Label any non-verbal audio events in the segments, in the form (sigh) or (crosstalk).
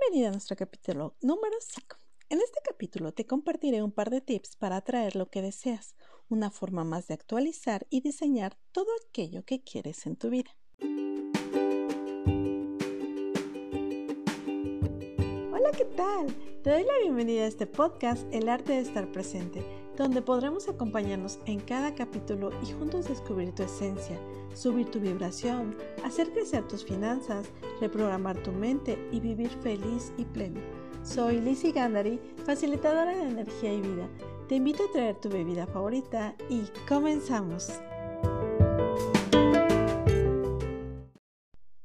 Bienvenida a nuestro capítulo número 5. En este capítulo te compartiré un par de tips para atraer lo que deseas, una forma más de actualizar y diseñar todo aquello que quieres en tu vida. Hola, ¿qué tal? Te doy la bienvenida a este podcast El arte de estar presente, donde podremos acompañarnos en cada capítulo y juntos descubrir tu esencia, subir tu vibración, hacer crecer tus finanzas, reprogramar tu mente y vivir feliz y pleno. Soy Lizzie Gandari, facilitadora de energía y vida. Te invito a traer tu bebida favorita y comenzamos.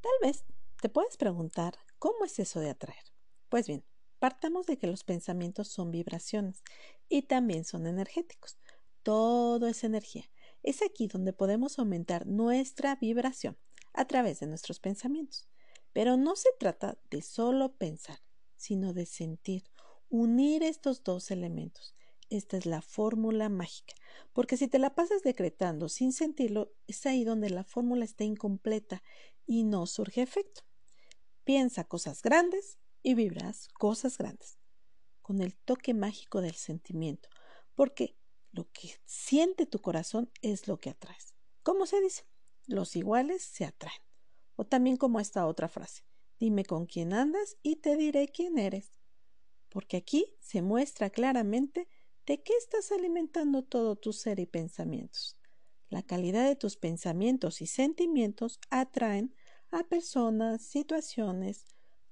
Tal vez te puedes preguntar, ¿cómo es eso de atraer? Pues bien, partamos de que los pensamientos son vibraciones y también son energéticos. Todo es energía. Es aquí donde podemos aumentar nuestra vibración a través de nuestros pensamientos. Pero no se trata de solo pensar, sino de sentir, unir estos dos elementos. Esta es la fórmula mágica, porque si te la pasas decretando sin sentirlo, es ahí donde la fórmula está incompleta y no surge efecto. Piensa cosas grandes y vibras cosas grandes, con el toque mágico del sentimiento, porque lo que siente tu corazón es lo que atraes. ¿Cómo se dice? Los iguales se atraen. O también como esta otra frase, dime con quién andas y te diré quién eres. Porque aquí se muestra claramente de qué estás alimentando todo tu ser y pensamientos. La calidad de tus pensamientos y sentimientos atraen a personas, situaciones,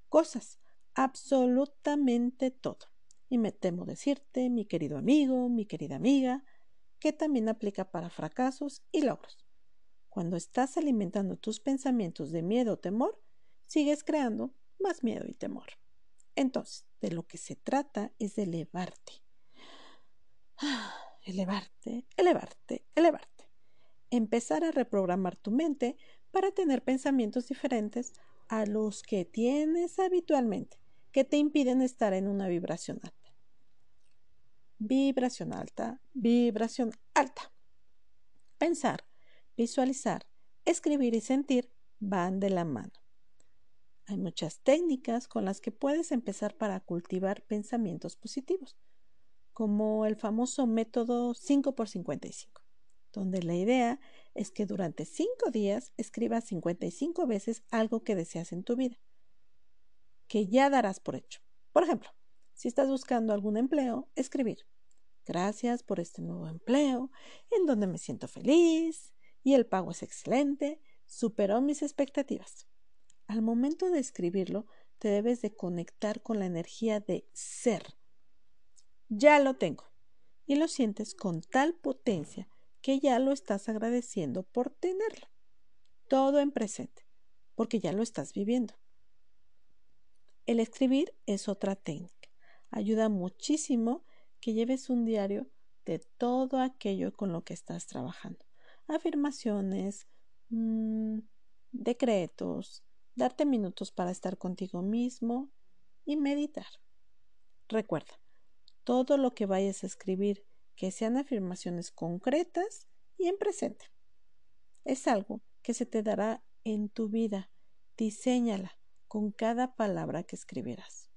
cosas, absolutamente todo. Y me temo decirte, mi querido amigo, mi querida amiga, que también aplica para fracasos y logros. Cuando estás alimentando tus pensamientos de miedo o temor, sigues creando más miedo y temor. Entonces, de lo que se trata es de elevarte. (sighs) elevarte, elevarte, elevarte. Empezar a reprogramar tu mente para tener pensamientos diferentes a los que tienes habitualmente que te impiden estar en una vibración alta. Vibración alta, vibración alta. Pensar, visualizar, escribir y sentir van de la mano. Hay muchas técnicas con las que puedes empezar para cultivar pensamientos positivos, como el famoso método 5x55, donde la idea es que durante 5 días escribas 55 veces algo que deseas en tu vida que ya darás por hecho. Por ejemplo, si estás buscando algún empleo, escribir. Gracias por este nuevo empleo, en donde me siento feliz y el pago es excelente, superó mis expectativas. Al momento de escribirlo, te debes de conectar con la energía de ser. Ya lo tengo. Y lo sientes con tal potencia que ya lo estás agradeciendo por tenerlo. Todo en presente, porque ya lo estás viviendo. El escribir es otra técnica. Ayuda muchísimo que lleves un diario de todo aquello con lo que estás trabajando. Afirmaciones, mm, decretos, darte minutos para estar contigo mismo y meditar. Recuerda, todo lo que vayas a escribir que sean afirmaciones concretas y en presente. Es algo que se te dará en tu vida. Diséñala con cada palabra que escribirás.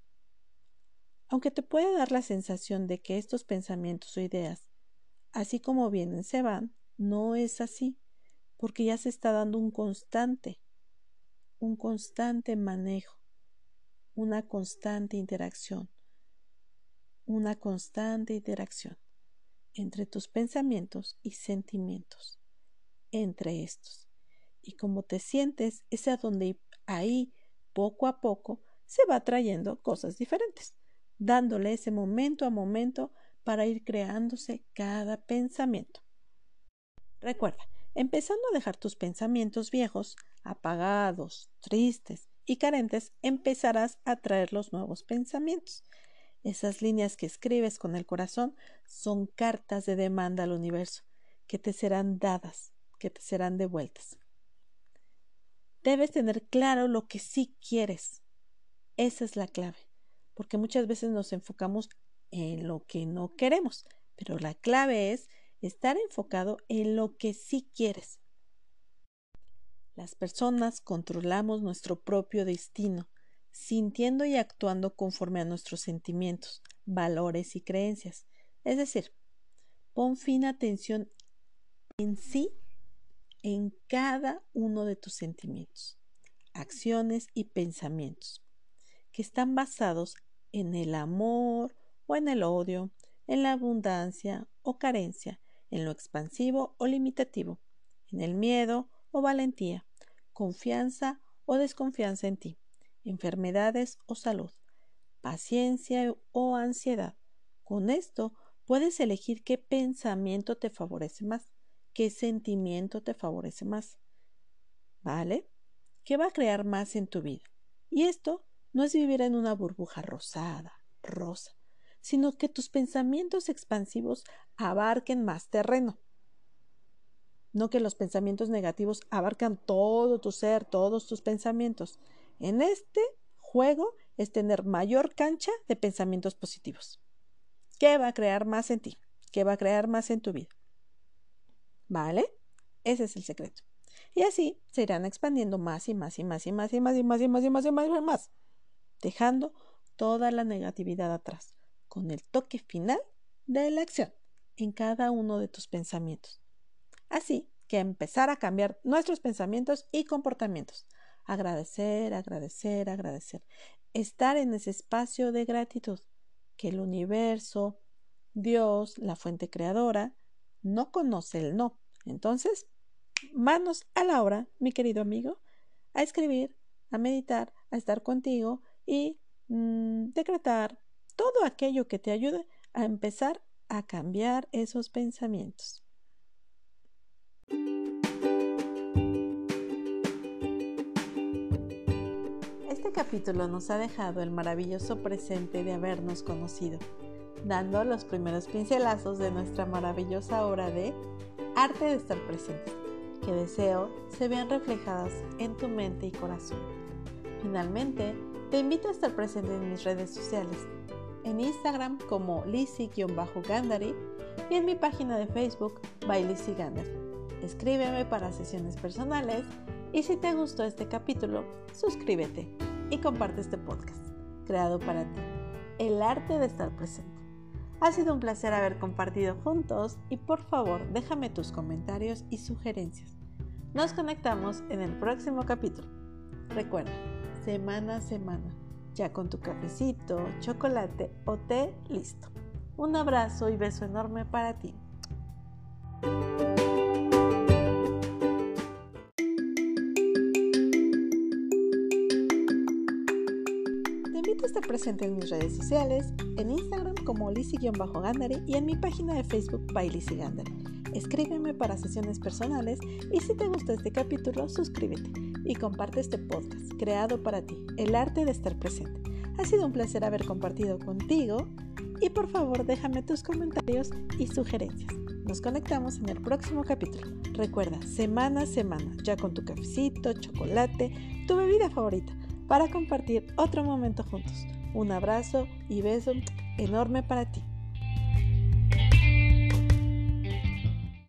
Aunque te puede dar la sensación de que estos pensamientos o ideas, así como vienen, se van, no es así, porque ya se está dando un constante, un constante manejo, una constante interacción, una constante interacción entre tus pensamientos y sentimientos, entre estos. Y como te sientes, es a donde ahí poco a poco se va trayendo cosas diferentes, dándole ese momento a momento para ir creándose cada pensamiento. Recuerda, empezando a dejar tus pensamientos viejos, apagados, tristes y carentes, empezarás a traer los nuevos pensamientos. Esas líneas que escribes con el corazón son cartas de demanda al universo, que te serán dadas, que te serán devueltas. Debes tener claro lo que sí quieres. Esa es la clave, porque muchas veces nos enfocamos en lo que no queremos, pero la clave es estar enfocado en lo que sí quieres. Las personas controlamos nuestro propio destino. sintiendo y actuando conforme a nuestros sentimientos, valores y creencias. Es decir, pon fina atención en sí, en cada uno de tus sentimientos, acciones y pensamientos, que están basados en el amor o en el odio, en la abundancia o carencia, en lo expansivo o limitativo, en el miedo o valentía, confianza o desconfianza en ti enfermedades o salud, paciencia o ansiedad. Con esto puedes elegir qué pensamiento te favorece más, qué sentimiento te favorece más. ¿Vale? ¿Qué va a crear más en tu vida? Y esto no es vivir en una burbuja rosada, rosa, sino que tus pensamientos expansivos abarquen más terreno. No que los pensamientos negativos abarcan todo tu ser, todos tus pensamientos, en este juego es tener mayor cancha de pensamientos positivos. ¿Qué va a crear más en ti? ¿Qué va a crear más en tu vida? ¿Vale? Ese es el secreto. Y así se irán expandiendo más y más y más y más y más y más y más y más y más y más, dejando toda la negatividad atrás, con el toque final de la acción en cada uno de tus pensamientos. Así que empezar a cambiar nuestros pensamientos y comportamientos agradecer, agradecer, agradecer. Estar en ese espacio de gratitud que el universo, Dios, la fuente creadora, no conoce el no. Entonces, manos a la obra, mi querido amigo, a escribir, a meditar, a estar contigo y mm, decretar todo aquello que te ayude a empezar a cambiar esos pensamientos. capítulo nos ha dejado el maravilloso presente de habernos conocido, dando los primeros pincelazos de nuestra maravillosa obra de Arte de estar presente, que deseo se vean reflejadas en tu mente y corazón. Finalmente, te invito a estar presente en mis redes sociales, en Instagram como Lizzy-Gandari y en mi página de Facebook by Lizzy Escríbeme para sesiones personales y si te gustó este capítulo, suscríbete y comparte este podcast, creado para ti, el arte de estar presente. Ha sido un placer haber compartido juntos y por favor déjame tus comentarios y sugerencias. Nos conectamos en el próximo capítulo. Recuerda, semana a semana, ya con tu cafecito, chocolate o té listo. Un abrazo y beso enorme para ti. Presente en mis redes sociales, en Instagram como Lizzy-Gandari y en mi página de Facebook by Lizzy. Escríbeme para sesiones personales y si te gustó este capítulo, suscríbete y comparte este podcast creado para ti, el arte de estar presente. Ha sido un placer haber compartido contigo y por favor déjame tus comentarios y sugerencias. Nos conectamos en el próximo capítulo. Recuerda, semana a semana, ya con tu cafecito, chocolate, tu bebida favorita, para compartir otro momento juntos. Un abrazo y beso enorme para ti.